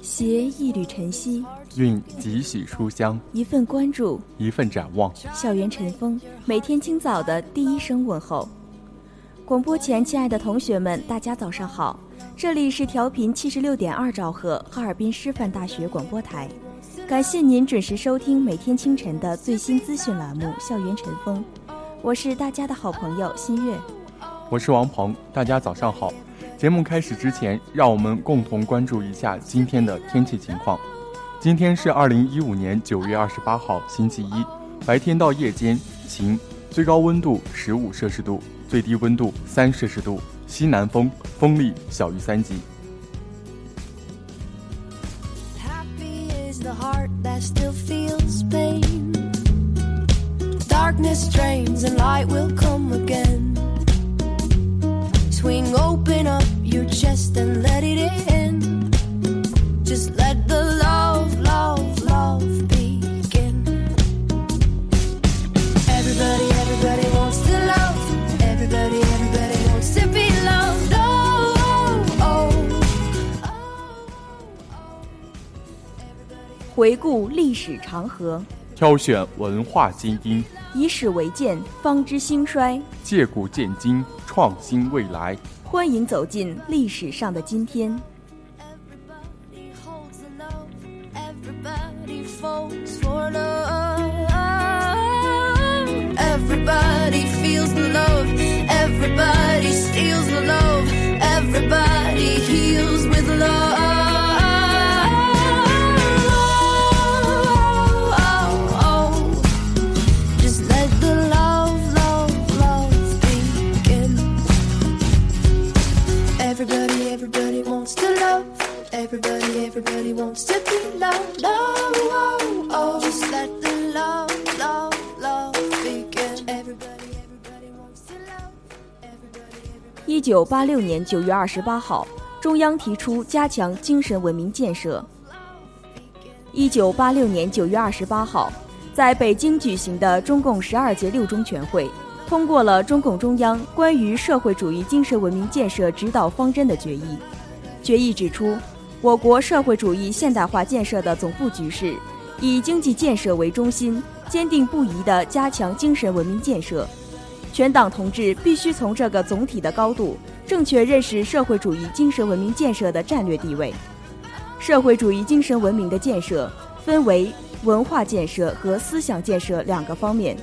携一缕晨曦，运几许书香，一份关注，一份展望。校园晨风，每天清早的第一声问候。广播前，亲爱的同学们，大家早上好！这里是调频七十六点二兆赫，哈尔滨师范大学广播台。感谢您准时收听每天清晨的最新资讯栏目《校园晨风》，我是大家的好朋友新月，我是王鹏，大家早上好。节目开始之前，让我们共同关注一下今天的天气情况。今天是二零一五年九月二十八号，星期一，白天到夜间晴，最高温度十五摄氏度，最低温度三摄氏度，西南风，风力小于三级。Darkness drains and light will come again. swing open up your chest and let it in 回顾历史长河。挑选文化精英以史为鉴方知兴衰。借古鉴今创新未来，欢迎走进历史上的今天。一九八六年九月二十八号，中央提出加强精神文明建设。一九八六年九月二十八号，在北京举行的中共十二届六中全会，通过了中共中央关于社会主义精神文明建设指导方针的决议。决议指出，我国社会主义现代化建设的总布局是，以经济建设为中心，坚定不移地加强精神文明建设。全党同志必须从这个总体的高度，正确认识社会主义精神文明建设的战略地位。社会主义精神文明的建设分为文化建设和思想建设两个方面。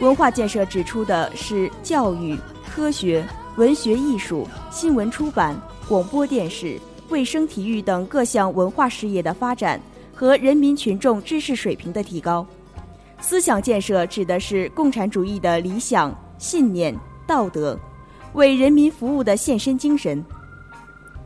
文化建设指出的是教育、科学、文学艺术、新闻出版、广播电视、卫生体育等各项文化事业的发展和人民群众知识水平的提高。思想建设指的是共产主义的理想。信念、道德，为人民服务的献身精神。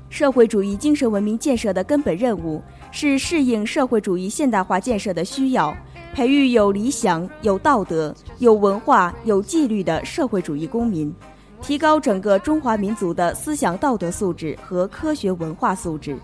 社会主义精神文明建设的根本任务是适应社会主义现代化建设的需要，培育有理想、有道德、有文化、有纪律的社会主义公民，提高整个中华民族的思想道德素质和科学文化素质。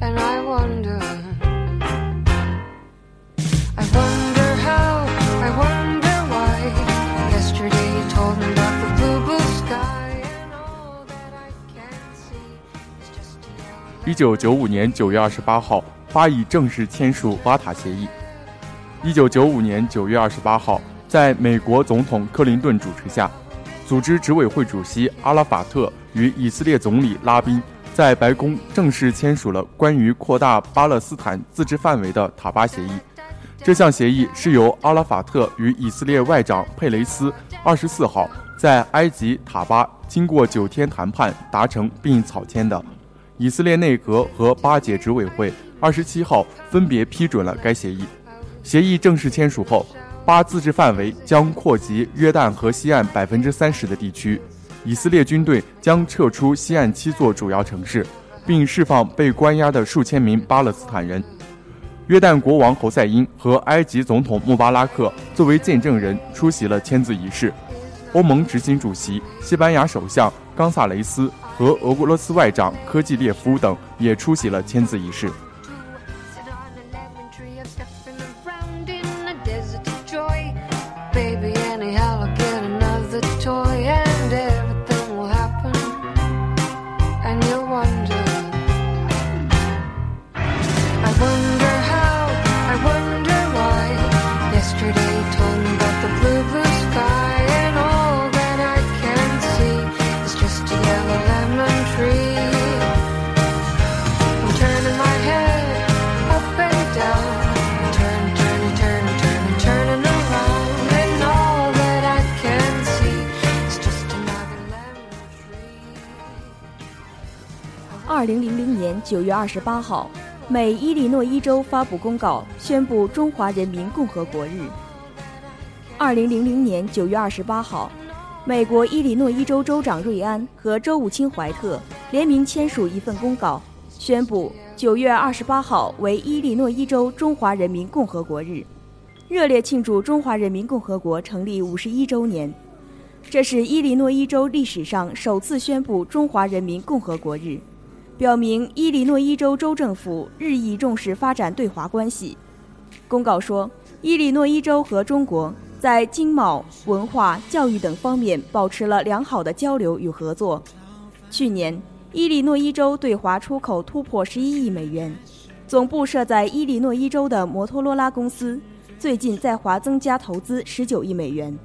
And I wonder, I wonder how, I wonder why. Yesterday told me about the blue, blue sky, and all that I can see is just a yellow. 一九九五年九月二十八号。巴以正式签署瓦塔协议。一九九五年九月二十八号，在美国总统克林顿主持下，组织执委会主席阿拉法特与以色列总理拉宾在白宫正式签署了关于扩大巴勒斯坦自治范围的塔巴协议。这项协议是由阿拉法特与以色列外长佩雷斯二十四号在埃及塔巴经过九天谈判达成并草签的。以色列内阁和巴解执委会。二十七号分别批准了该协议。协议正式签署后，巴自治范围将扩及约旦河西岸百分之三十的地区。以色列军队将撤出西岸七座主要城市，并释放被关押的数千名巴勒斯坦人。约旦国王侯赛因和埃及总统穆巴拉克作为见证人出席了签字仪式。欧盟执行主席、西班牙首相冈萨雷斯和俄罗斯外长科季列夫等也出席了签字仪式。二零零零年九月二十八号，美伊利诺伊州发布公告，宣布中华人民共和国日。二零零零年九月二十八号，美国伊利诺伊州州长瑞安和州务卿怀特联名签署一份公告，宣布九月二十八号为伊利诺伊州中华人民共和国日，热烈庆祝中华人民共和国成立五十一周年。这是伊利诺伊州历史上首次宣布中华人民共和国日。表明伊利诺伊州州政府日益重视发展对华关系。公告说，伊利诺伊州和中国在经贸、文化、教育等方面保持了良好的交流与合作。去年，伊利诺伊州对华出口突破十一亿美元。总部设在伊利诺伊州的摩托罗拉公司最近在华增加投资十九亿美元，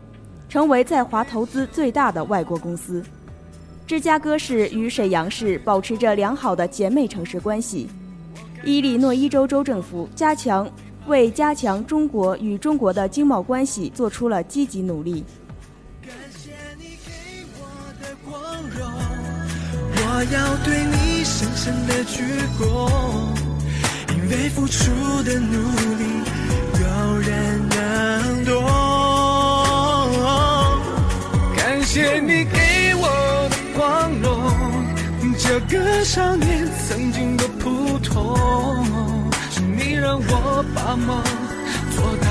成为在华投资最大的外国公司。芝加哥市与沈阳市保持着良好的姐妹城市关系。伊利诺伊州州政府加强为加强中国与中国的经贸关系做出了积极努力。感谢你给我的光荣，我要对你深深的鞠躬，因为付出的努力有人能懂。感谢你给我。光荣这个少年曾经的普通，是你让我把梦做到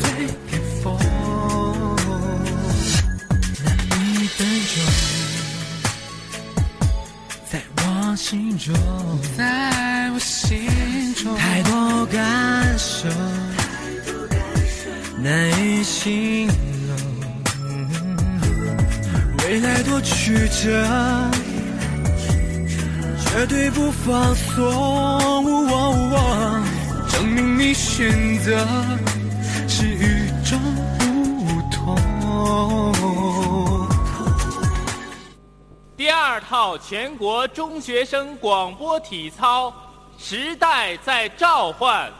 最巅峰。那一分钟，在我心中，在我心中，太多感受难以形容，多曲折。绝对不放松，证明你选择是与众不同。第二套全国中学生广播体操，时代在召唤。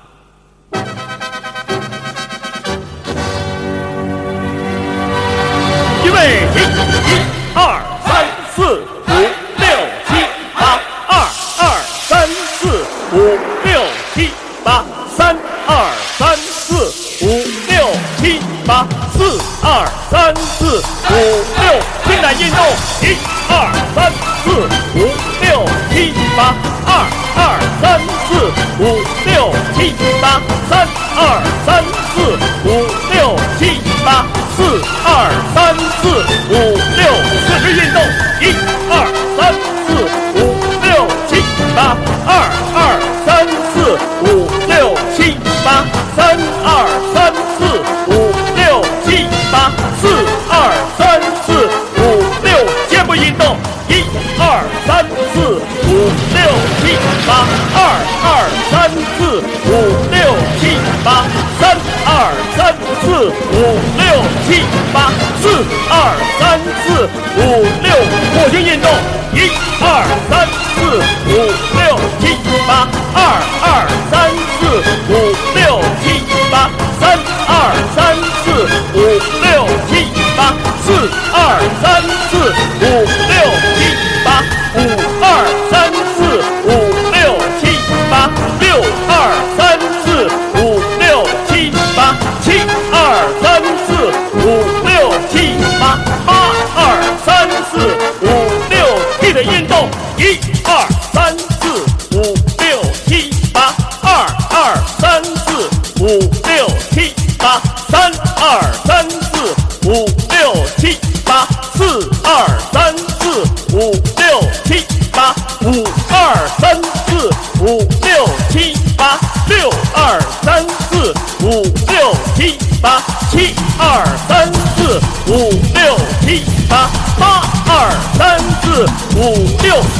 二三四五六七八二二三四五六七八三二三四五六七八四二三四五六伸展运动一二三四五六七八二二三四五六七八三二三四五六七八四二三四五运动。七八四二三四五六扩胸运动一二三。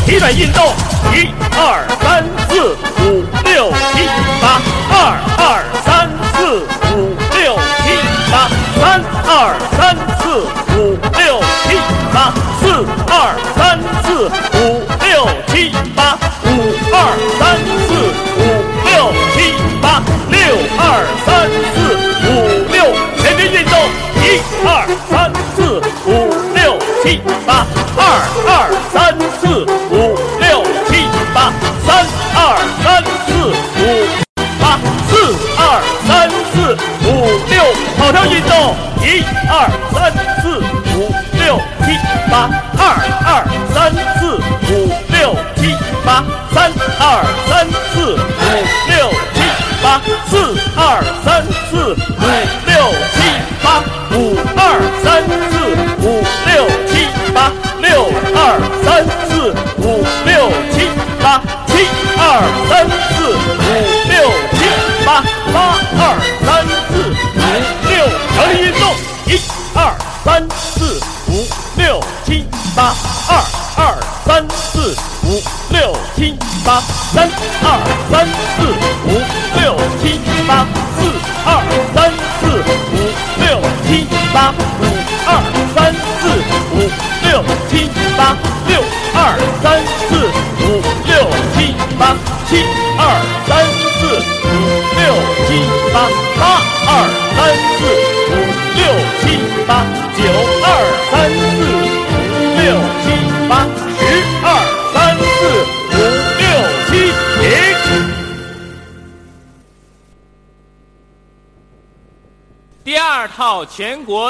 体转运动一二一二三四五六七八二二三四五六七八三二 난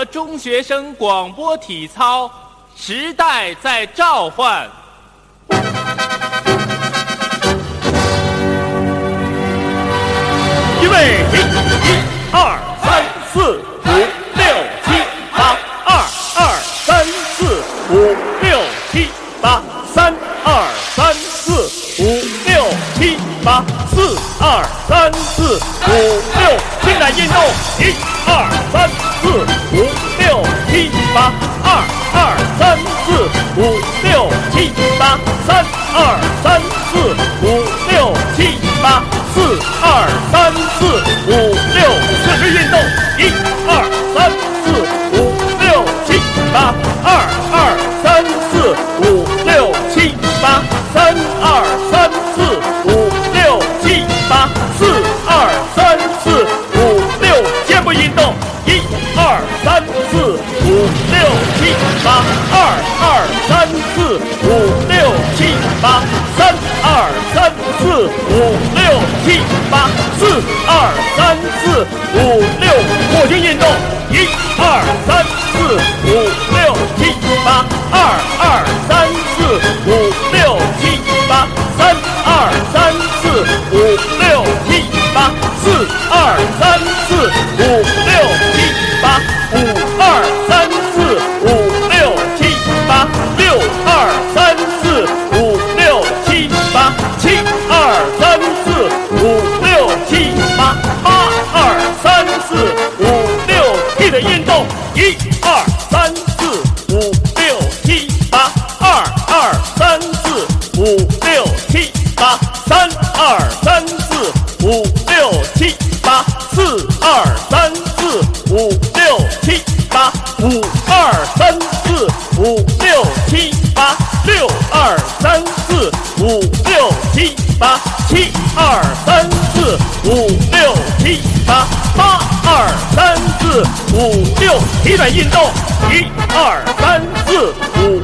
中学生广播体操时代在召唤。预备一二三四五六七八二二三四五六七八三二三四五六七八四二三四五六伸展运动一 are. 五六七八，四二三四五六七八，五二三四五六七八，六二三四五六七八，七二三四五六七八，八二三四五六，体转运动，一二三四五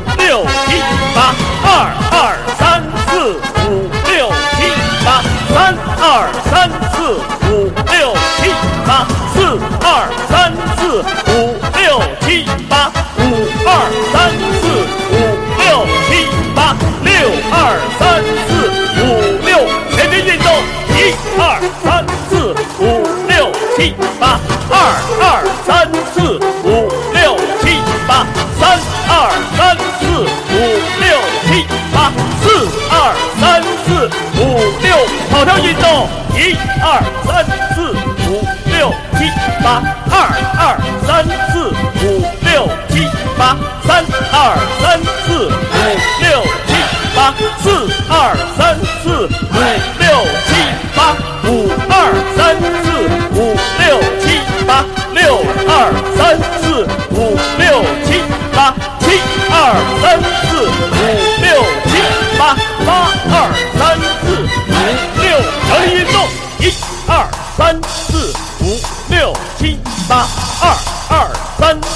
一二三四五六七八，二二三四五六七八，三二三四五六七八，四二三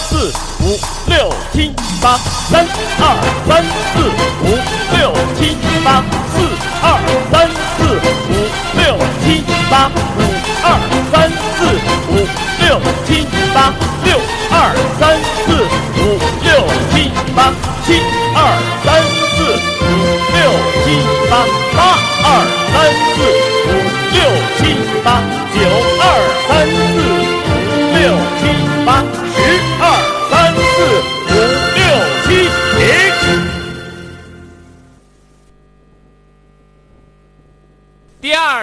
四五六七八，三二三四五六七八，四二三四五六七八，五二三四五六七八，六二三四五六七八，七二三四五六七八，八二三四五六七八，九二三四五六七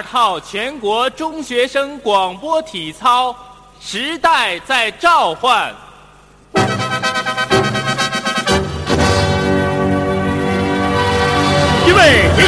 号全国中学生广播体操，时代在召唤。预备，一、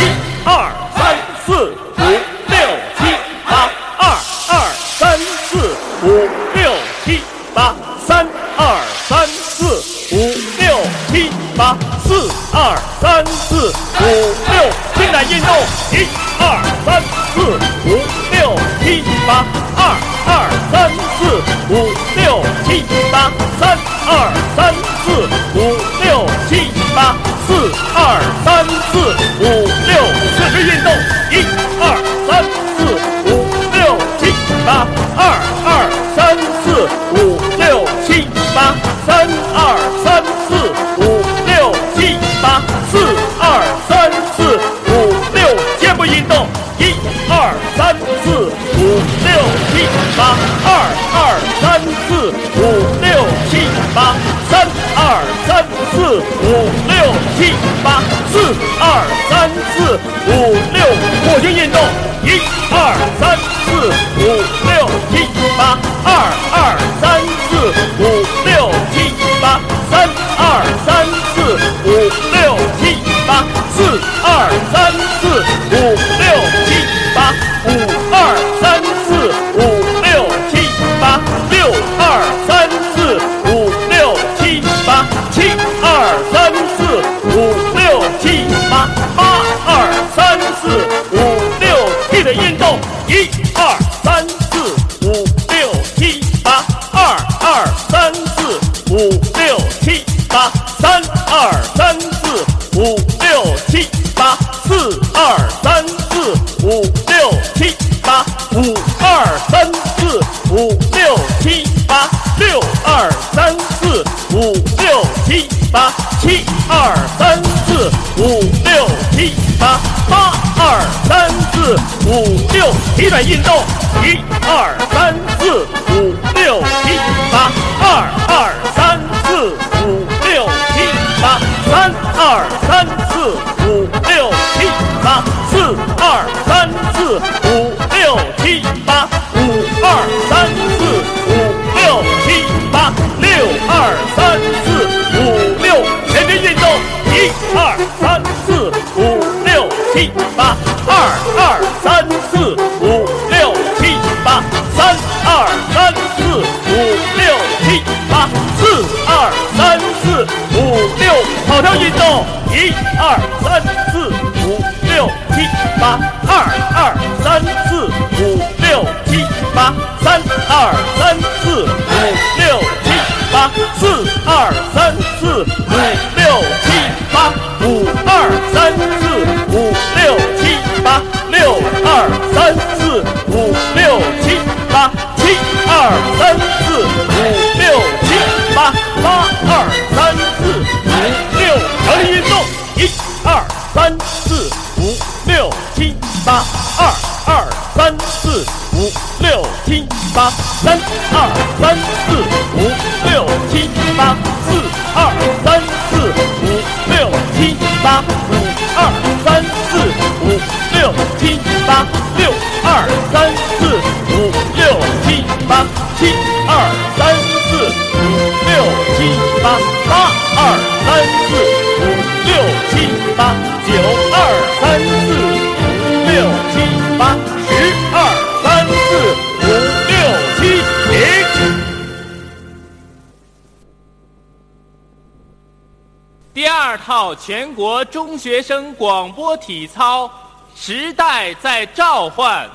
一、二、三、四、五、六、七、八，二、二、三、四、五、六、七、八，三、二、三、四、五、六、七、八，四、二、三、四、五、六，来运动，一、二、三、四、五、六、七、八，二、二、三、四、五、六、七、八，三、二、三、四、五、六、七、八，四、二、三、四、五、六，四肢运动，一、二、三、四、五、六、七、八，二、二、三、四、五、六、七、八，三、七、八，四、二、三、四、五、六，火星运动，一、二、三、四、五、六、七、八，二、八，七二三四五六七八，八二三四五六，体转运动，一二三四。第二套全国中学生广播体操，时代在召唤。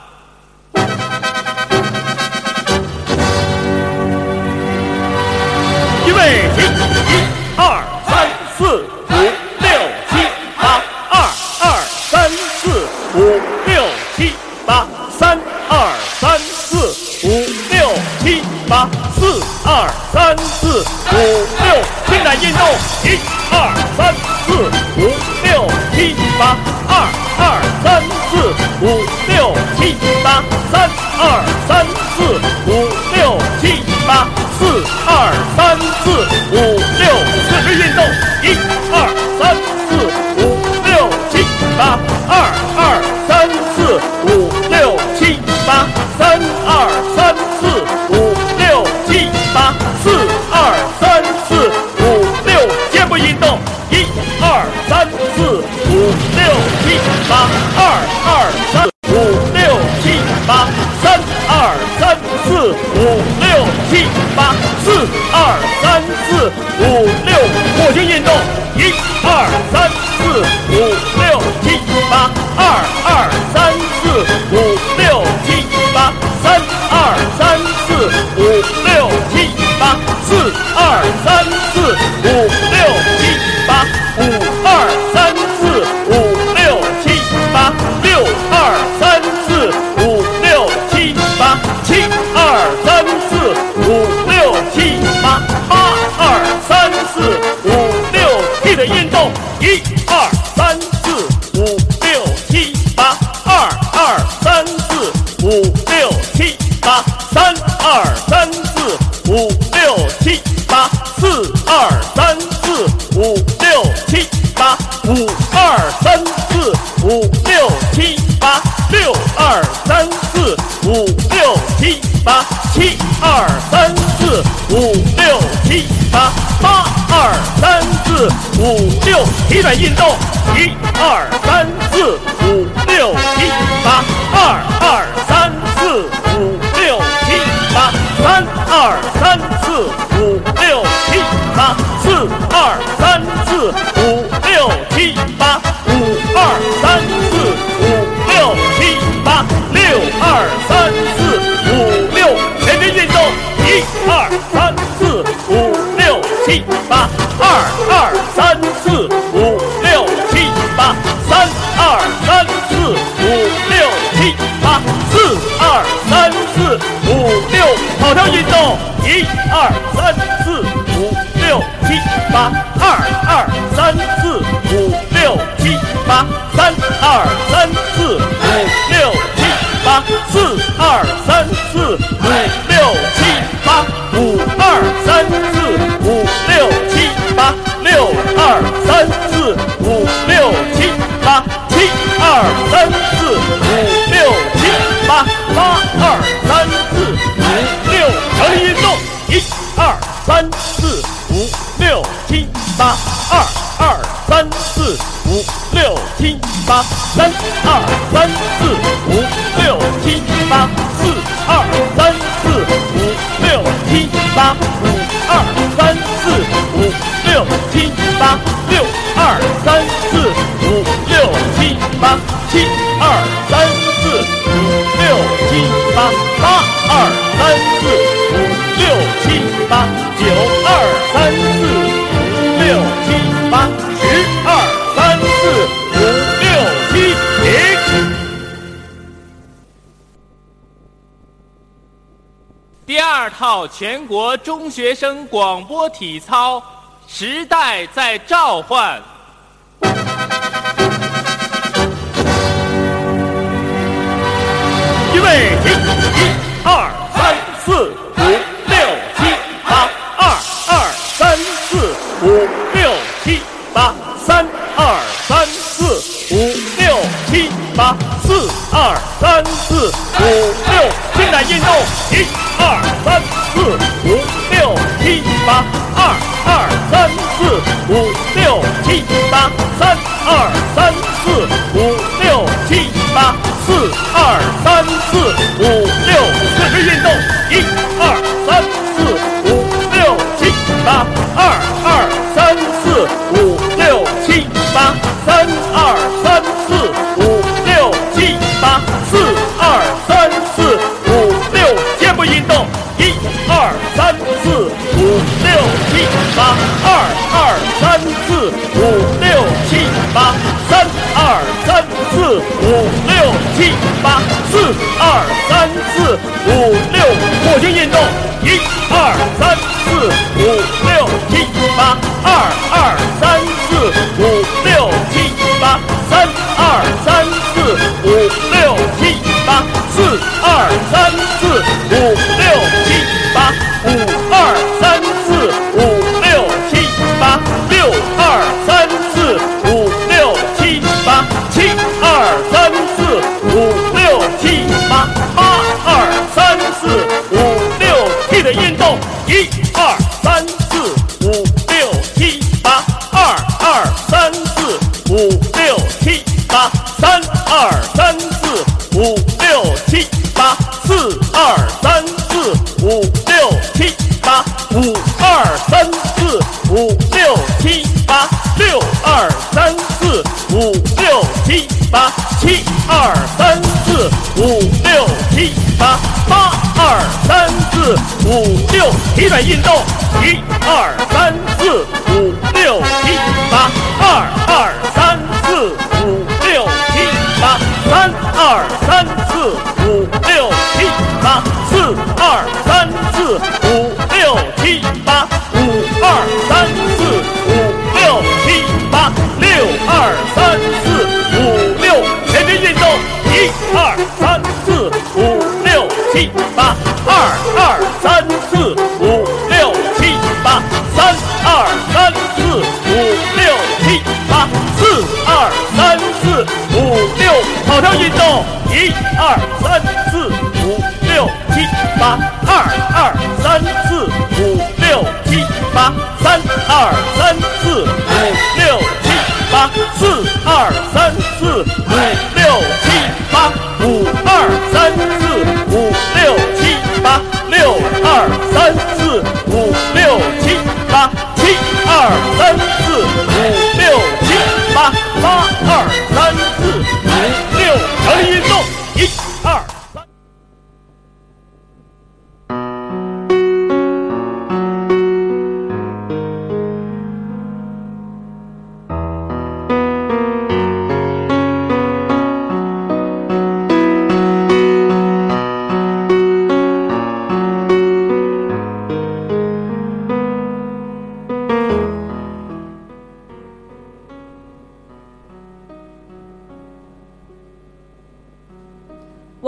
预备起，一二三四五六七八，二二三四五六七八，三二三四五六七八，四二三四五六，进来运动，八，二二三四五六七八，三二三四五六七八，四二三四五六，四肢运动，一二三四五六七八，二。四五六，火星运动，一二三四五六七八，二二三四五六七八，三二三四五六七八，四二三四五六七八，五二三四五六七八，六二三四四五六，体转运动，一二三四五六七八，二二三四五六七八，三二三四五六七八，四二三四五六七八，五二三四五六七八，六二三四五六，全身运动，一二三四五六七八，二跑跳运动，一二三四五六七八，二二三四五六七八，三二三四五六七八，四二三四五六七八，五二三四。三二三全国中学生广播体操时代在召唤。预备起一二三四五六七八二二三四五六七八三二三四五六七八四二三四五六伸展运动一二三四五六七八二二三四五六七八三二八七二三四五六七八八二三四五六体转运动一二三四五。一二三四五六七八二二三四五六七八三二三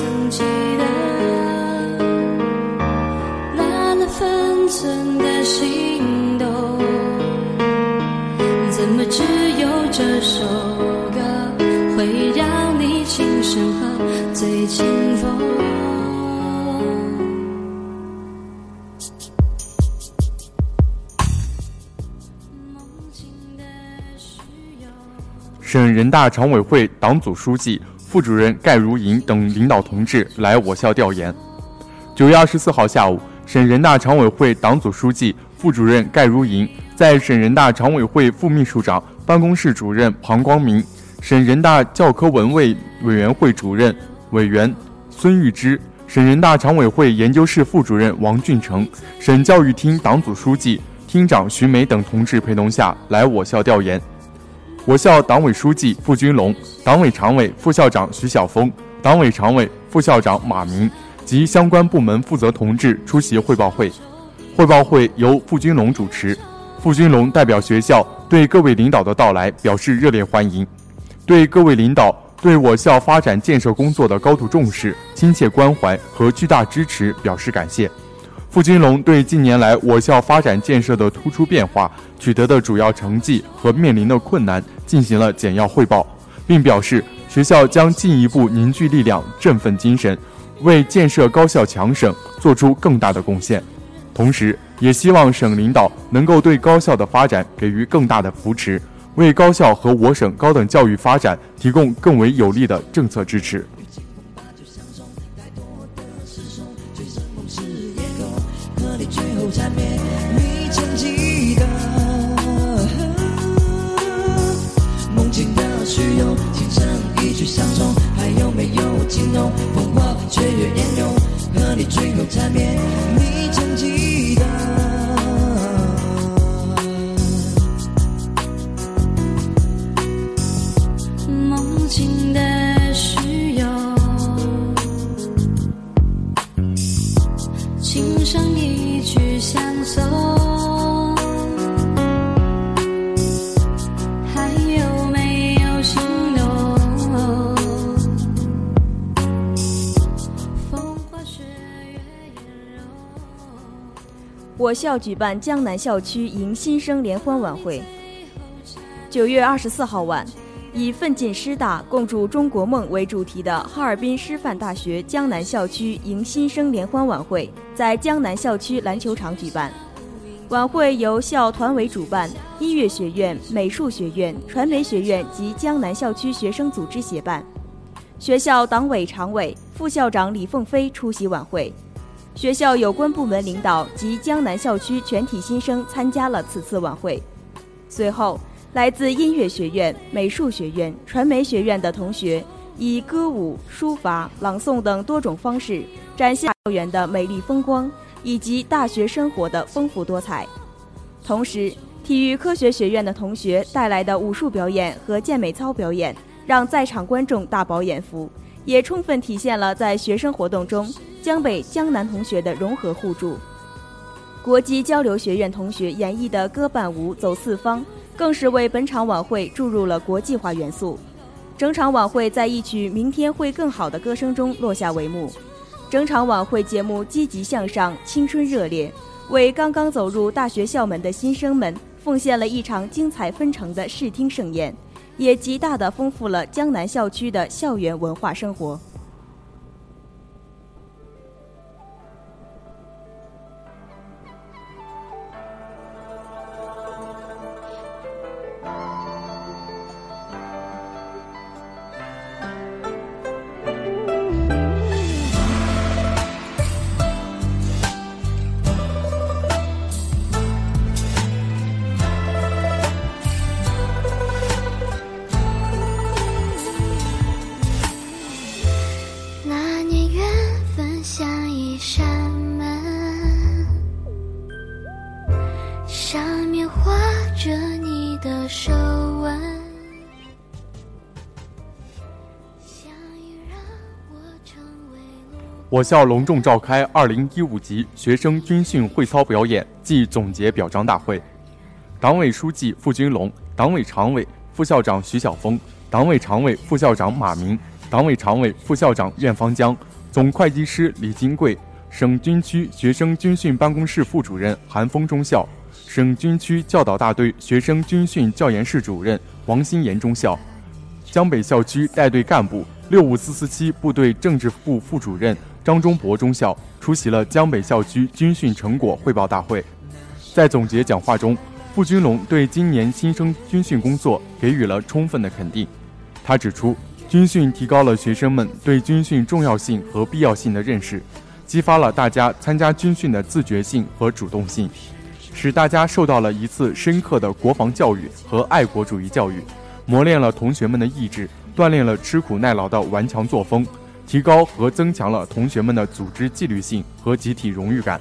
曾记得那了分寸的心动，怎么只有这首歌会让你轻声和最清风？梦境的需要。省人大常委会党组书记、副主任盖如莹等领导同志来我校调研。九月二十四号下午，省人大常委会党组书记、副主任盖如莹在省人大常委会副秘书长办公室主任庞光明、省人大教科文卫委员会主任委员孙玉芝、省人大常委会研究室副主任王俊成、省教育厅党组书记、厅长徐梅等同志陪同下来我校调研。我校党委书记傅军龙、党委常委、副校长徐晓峰、党委常委、副校长马明及相关部门负责同志出席汇报会。汇报会由傅军龙主持，傅军龙代表学校对各位领导的到来表示热烈欢迎，对各位领导对我校发展建设工作的高度重视、亲切关怀和巨大支持表示感谢。付金龙对近年来我校发展建设的突出变化、取得的主要成绩和面临的困难进行了简要汇报，并表示学校将进一步凝聚力量、振奋精神，为建设高校强省做出更大的贡献。同时，也希望省领导能够对高校的发展给予更大的扶持，为高校和我省高等教育发展提供更为有力的政策支持。缠绵，你曾记得梦境的虚荣，情深一曲相送，还有没有情浓？风花雪月烟涌，和你最后缠绵，相送，还有没有？风花雪月颜容。我校举办江南校区迎新生联欢晚会。九月二十四号晚，以“奋进师大，共筑中国梦”为主题的哈尔滨师范大学江南校区迎新生联欢晚会在江南校区篮球场举办。晚会由校团委主办，音乐学院、美术学院、传媒学院及江南校区学生组织协办。学校党委常委、副校长李凤飞出席晚会。学校有关部门领导及江南校区全体新生参加了此次晚会。随后，来自音乐学院、美术学院、传媒学院的同学以歌舞、书法、朗诵等多种方式，展现校园的美丽风光以及大学生活的丰富多彩。同时，体育科学学院的同学带来的武术表演和健美操表演，让在场观众大饱眼福，也充分体现了在学生活动中江北、江南同学的融合互助。国际交流学院同学演绎的歌伴舞走四方，更是为本场晚会注入了国际化元素。整场晚会在一曲《明天会更好》的歌声中落下帷幕。整场晚会节目积极向上，青春热烈，为刚刚走入大学校门的新生们奉献了一场精彩纷呈的视听盛宴，也极大地丰富了江南校区的校园文化生活。我校隆重召开2015级学生军训会操表演暨总结表彰大会。党委书记付军龙、党委常委、副校长徐晓峰、党委常委、副校长马明、党委常委、副校长苑方江、总会计师李金贵、省军区学生军训办公室副主任韩峰中校、省军区教导大队学生军训教研室主任王新岩中校、江北校区带队干部六五四四七部队政治部副主任张忠博中校出席了江北校区军训成果汇报大会。在总结讲话中，傅军龙对今年新生军训工作给予了充分的肯定。他指出，军训提高了学生们对军训重要性和必要性的认识，激发了大家参加军训的自觉性和主动性，使大家受到了一次深刻的国防教育和爱国主义教育，磨练了同学们的意志，锻炼了吃苦耐劳的顽强作风，提高和增强了同学们的组织纪律性和集体荣誉感。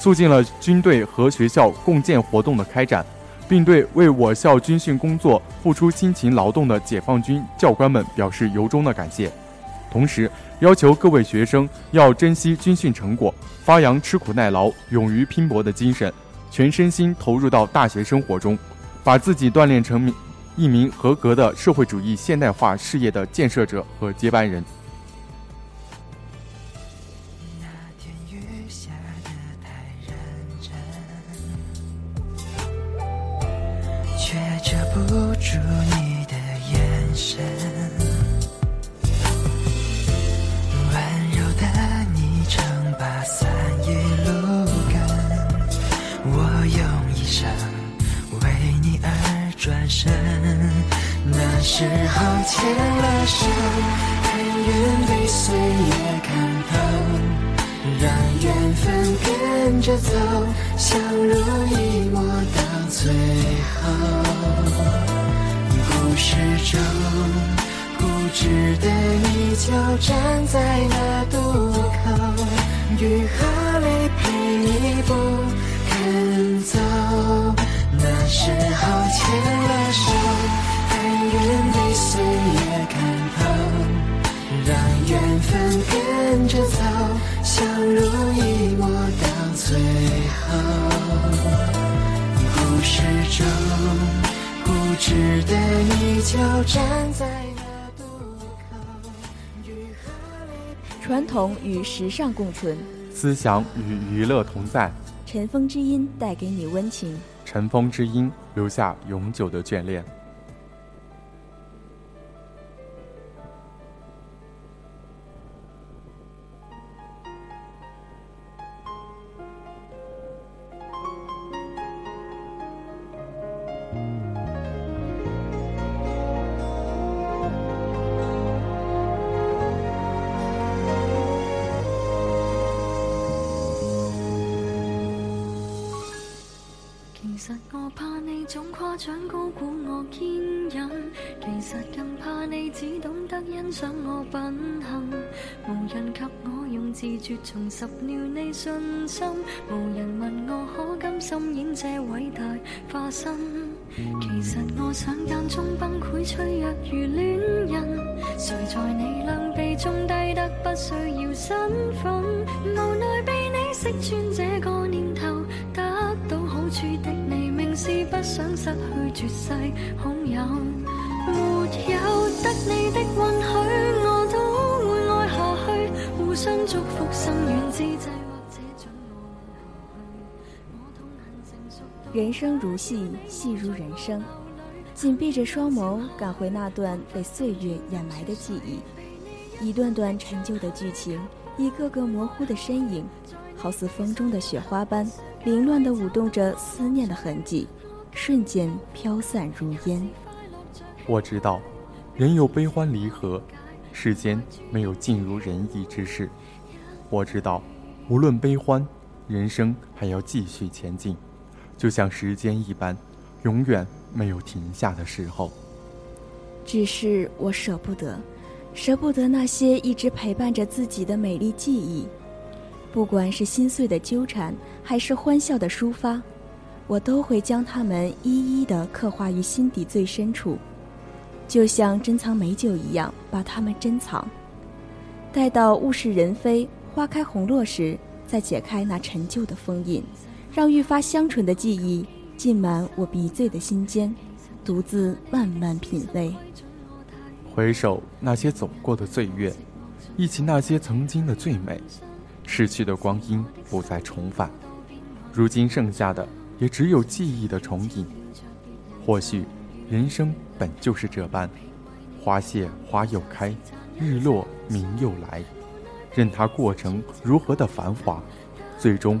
促进了军队和学校共建活动的开展，并对为我校军训工作付出辛勤劳动的解放军教官们表示由衷的感谢。同时，要求各位学生要珍惜军训成果，发扬吃苦耐劳、勇于拼搏的精神，全身心投入到大学生活中，把自己锻炼成一名合格的社会主义现代化事业的建设者和接班人。事中。值得你就站在传统与时尚共存，思想与娱乐同在。尘封之音带给你温情，尘封之音留下永久的眷恋。这伟大化身。其实我想间中崩溃，脆弱如恋人。谁在你两臂中低得不需要身份？无奈被你识穿这个念头，得到好处的你，明是不想失去绝世好友。人生如戏，戏如人生。紧闭着双眸，赶回那段被岁月掩埋的记忆，一段段陈旧的剧情，一个个模糊的身影，好似风中的雪花般凌乱地舞动着思念的痕迹，瞬间飘散如烟。我知道，人有悲欢离合，世间没有尽如人意之事。我知道，无论悲欢，人生还要继续前进，就像时间一般，永远没有停下的时候。只是我舍不得，舍不得那些一直陪伴着自己的美丽记忆，不管是心碎的纠缠，还是欢笑的抒发，我都会将它们一一的刻画于心底最深处，就像珍藏美酒一样，把它们珍藏，待到物是人非。花开红落时，再解开那陈旧的封印，让愈发香醇的记忆浸满我鼻醉的心间，独自慢慢品味。回首那些走过的岁月，忆起那些曾经的最美，逝去的光阴不再重返，如今剩下的也只有记忆的重影。或许，人生本就是这般，花谢花又开，日落明又来。任它过程如何的繁华，最终，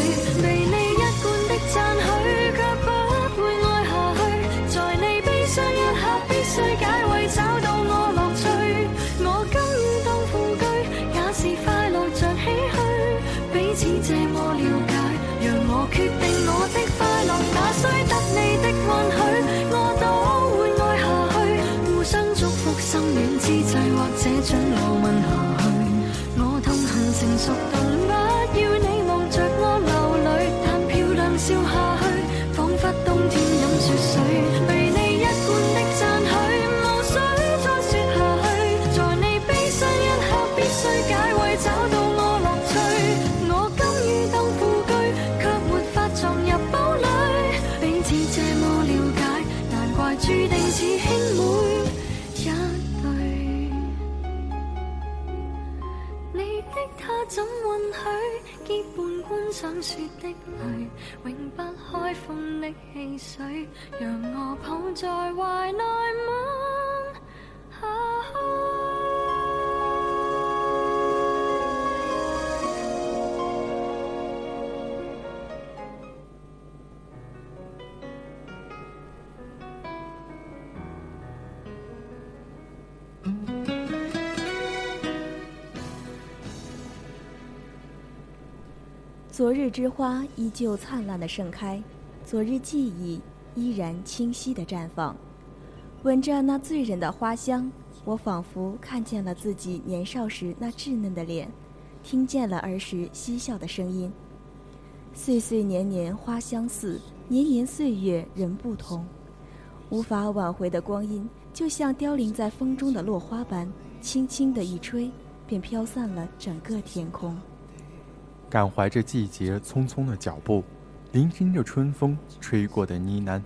泪，永不开封的汽水，让我抱在怀内。昨日之花依旧灿烂的盛开，昨日记忆依然清晰的绽放。闻着那醉人的花香，我仿佛看见了自己年少时那稚嫩的脸，听见了儿时嬉笑的声音。岁岁年年花相似，年年岁月人不同。无法挽回的光阴，就像凋零在风中的落花般，轻轻的一吹，便飘散了整个天空。感怀着季节匆匆的脚步，聆听着春风吹过的呢喃，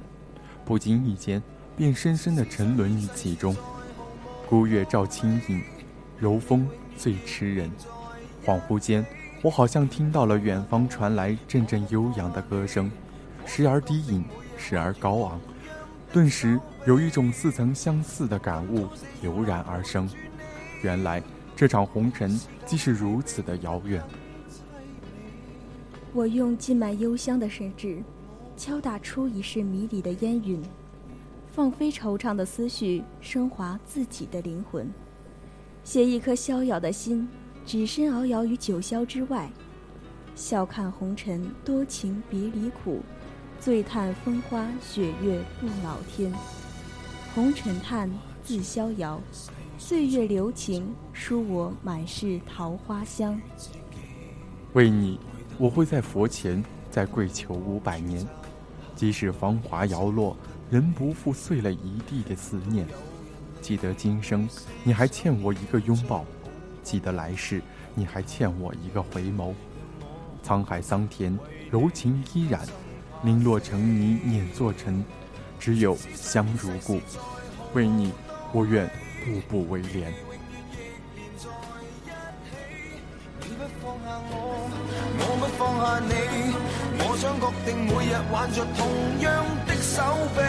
不经意间便深深的沉沦于其中。孤月照清影，柔风最痴人。恍惚间，我好像听到了远方传来阵阵悠扬的歌声，时而低吟，时而高昂。顿时有一种似曾相似的感悟油然而生。原来这场红尘既是如此的遥远。我用浸满幽香的神指，敲打出一世迷离的烟云，放飞惆怅的思绪，升华自己的灵魂，写一颗逍遥的心，只身遨游于九霄之外，笑看红尘多情别离苦，醉叹风花雪月不老天。红尘叹，自逍遥；岁月留情，书我满是桃花香。为你。我会在佛前再跪求五百年，即使芳华摇落，仍不负碎了一地的思念。记得今生你还欠我一个拥抱，记得来世你还欠我一个回眸。沧海桑田，柔情依然，零落成泥碾作尘，只有香如故。为你，我愿步步为莲。你，我想确定每日挽着同样的手臂，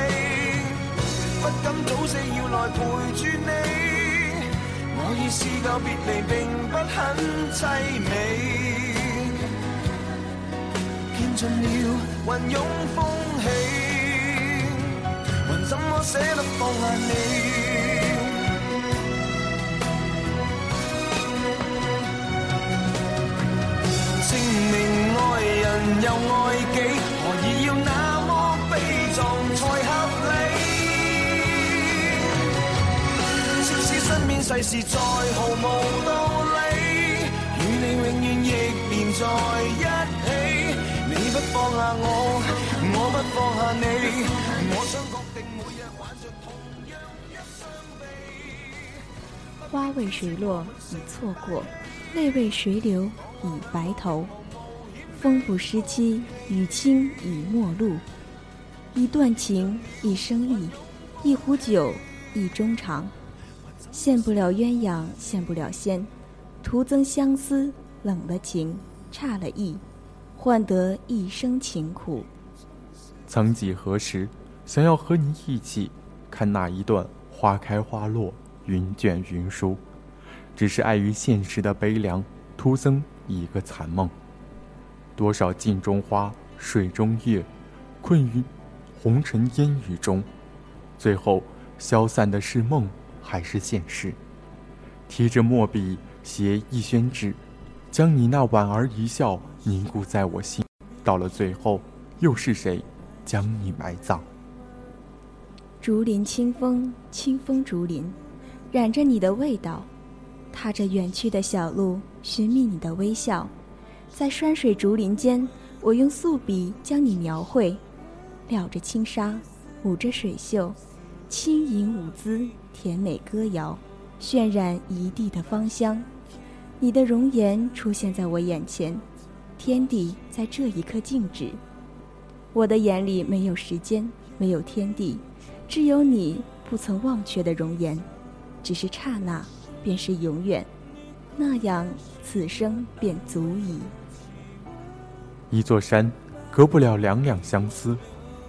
不敢早死要来陪住你。我已试够别离并不很凄美，见尽了云涌风起，还怎么舍得放下你？爱己，何以要那么悲壮才合理？现世事再毫无道理，与你永远亦连在一起。你不放下我，我不放下你，我想确定每日挽着同样一双臂。花为谁落已错过，泪为谁流已白头。风不失期，雨清已陌路。一段情，一生意，一壶酒，一衷肠。羡不了鸳鸯，羡不了仙，徒增相思，冷了情，差了意，换得一生情苦。曾几何时，想要和你一起看那一段花开花落，云卷云舒，只是碍于现实的悲凉，徒增一个残梦。多少镜中花，水中月，困于红尘烟雨中，最后消散的是梦还是现实？提着墨笔携一宣纸，将你那莞尔一笑凝固在我心。到了最后，又是谁将你埋葬？竹林清风，清风竹林，染着你的味道，踏着远去的小路，寻觅你的微笑。在山水竹林间，我用素笔将你描绘，撩着轻纱，舞着水袖，轻盈舞姿，甜美歌谣，渲染一地的芳香。你的容颜出现在我眼前，天地在这一刻静止。我的眼里没有时间，没有天地，只有你不曾忘却的容颜，只是刹那，便是永远。那样，此生便足矣。一座山，隔不了两两相思；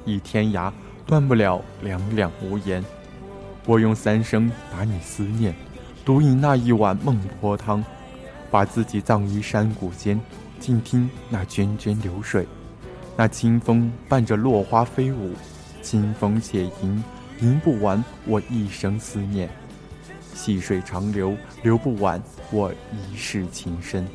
一天涯，断不了两两无言。我用三生把你思念，独饮那一碗孟婆汤，把自己葬于山谷间，静听那涓涓流水，那清风伴着落花飞舞，清风且吟，吟不完我一生思念；细水长流，流不完我一世情深。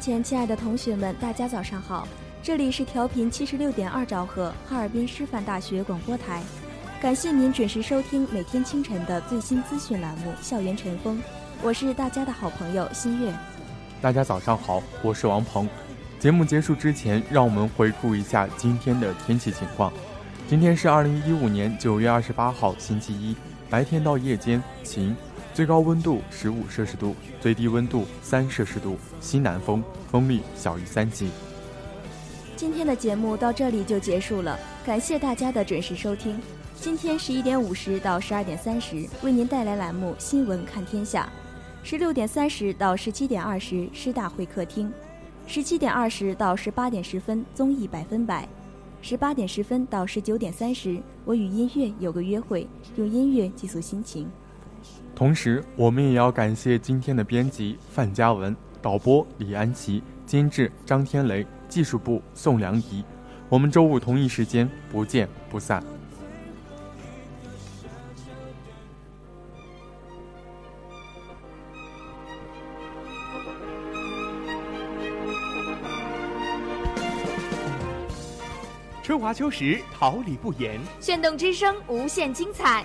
前，亲爱的同学们，大家早上好！这里是调频七十六点二兆赫哈尔滨师范大学广播台，感谢您准时收听每天清晨的最新资讯栏目《校园晨风》，我是大家的好朋友新月。大家早上好，我是王鹏。节目结束之前，让我们回顾一下今天的天气情况。今天是二零一五年九月二十八号，星期一，白天到夜间晴。最高温度十五摄氏度，最低温度三摄氏度，西南风，风力小于三级。今天的节目到这里就结束了，感谢大家的准时收听。今天十一点五十到十二点三十为您带来栏目《新闻看天下》，十六点三十到十七点二十师大会客厅，十七点二十到十八点十分综艺百分百，十八点十分到十九点三十我与音乐有个约会，用音乐寄宿心情。同时，我们也要感谢今天的编辑范嘉文、导播李安琪、监制张天雷、技术部宋良仪。我们周五同一时间不见不散。春华秋实，桃李不言。炫动之声，无限精彩。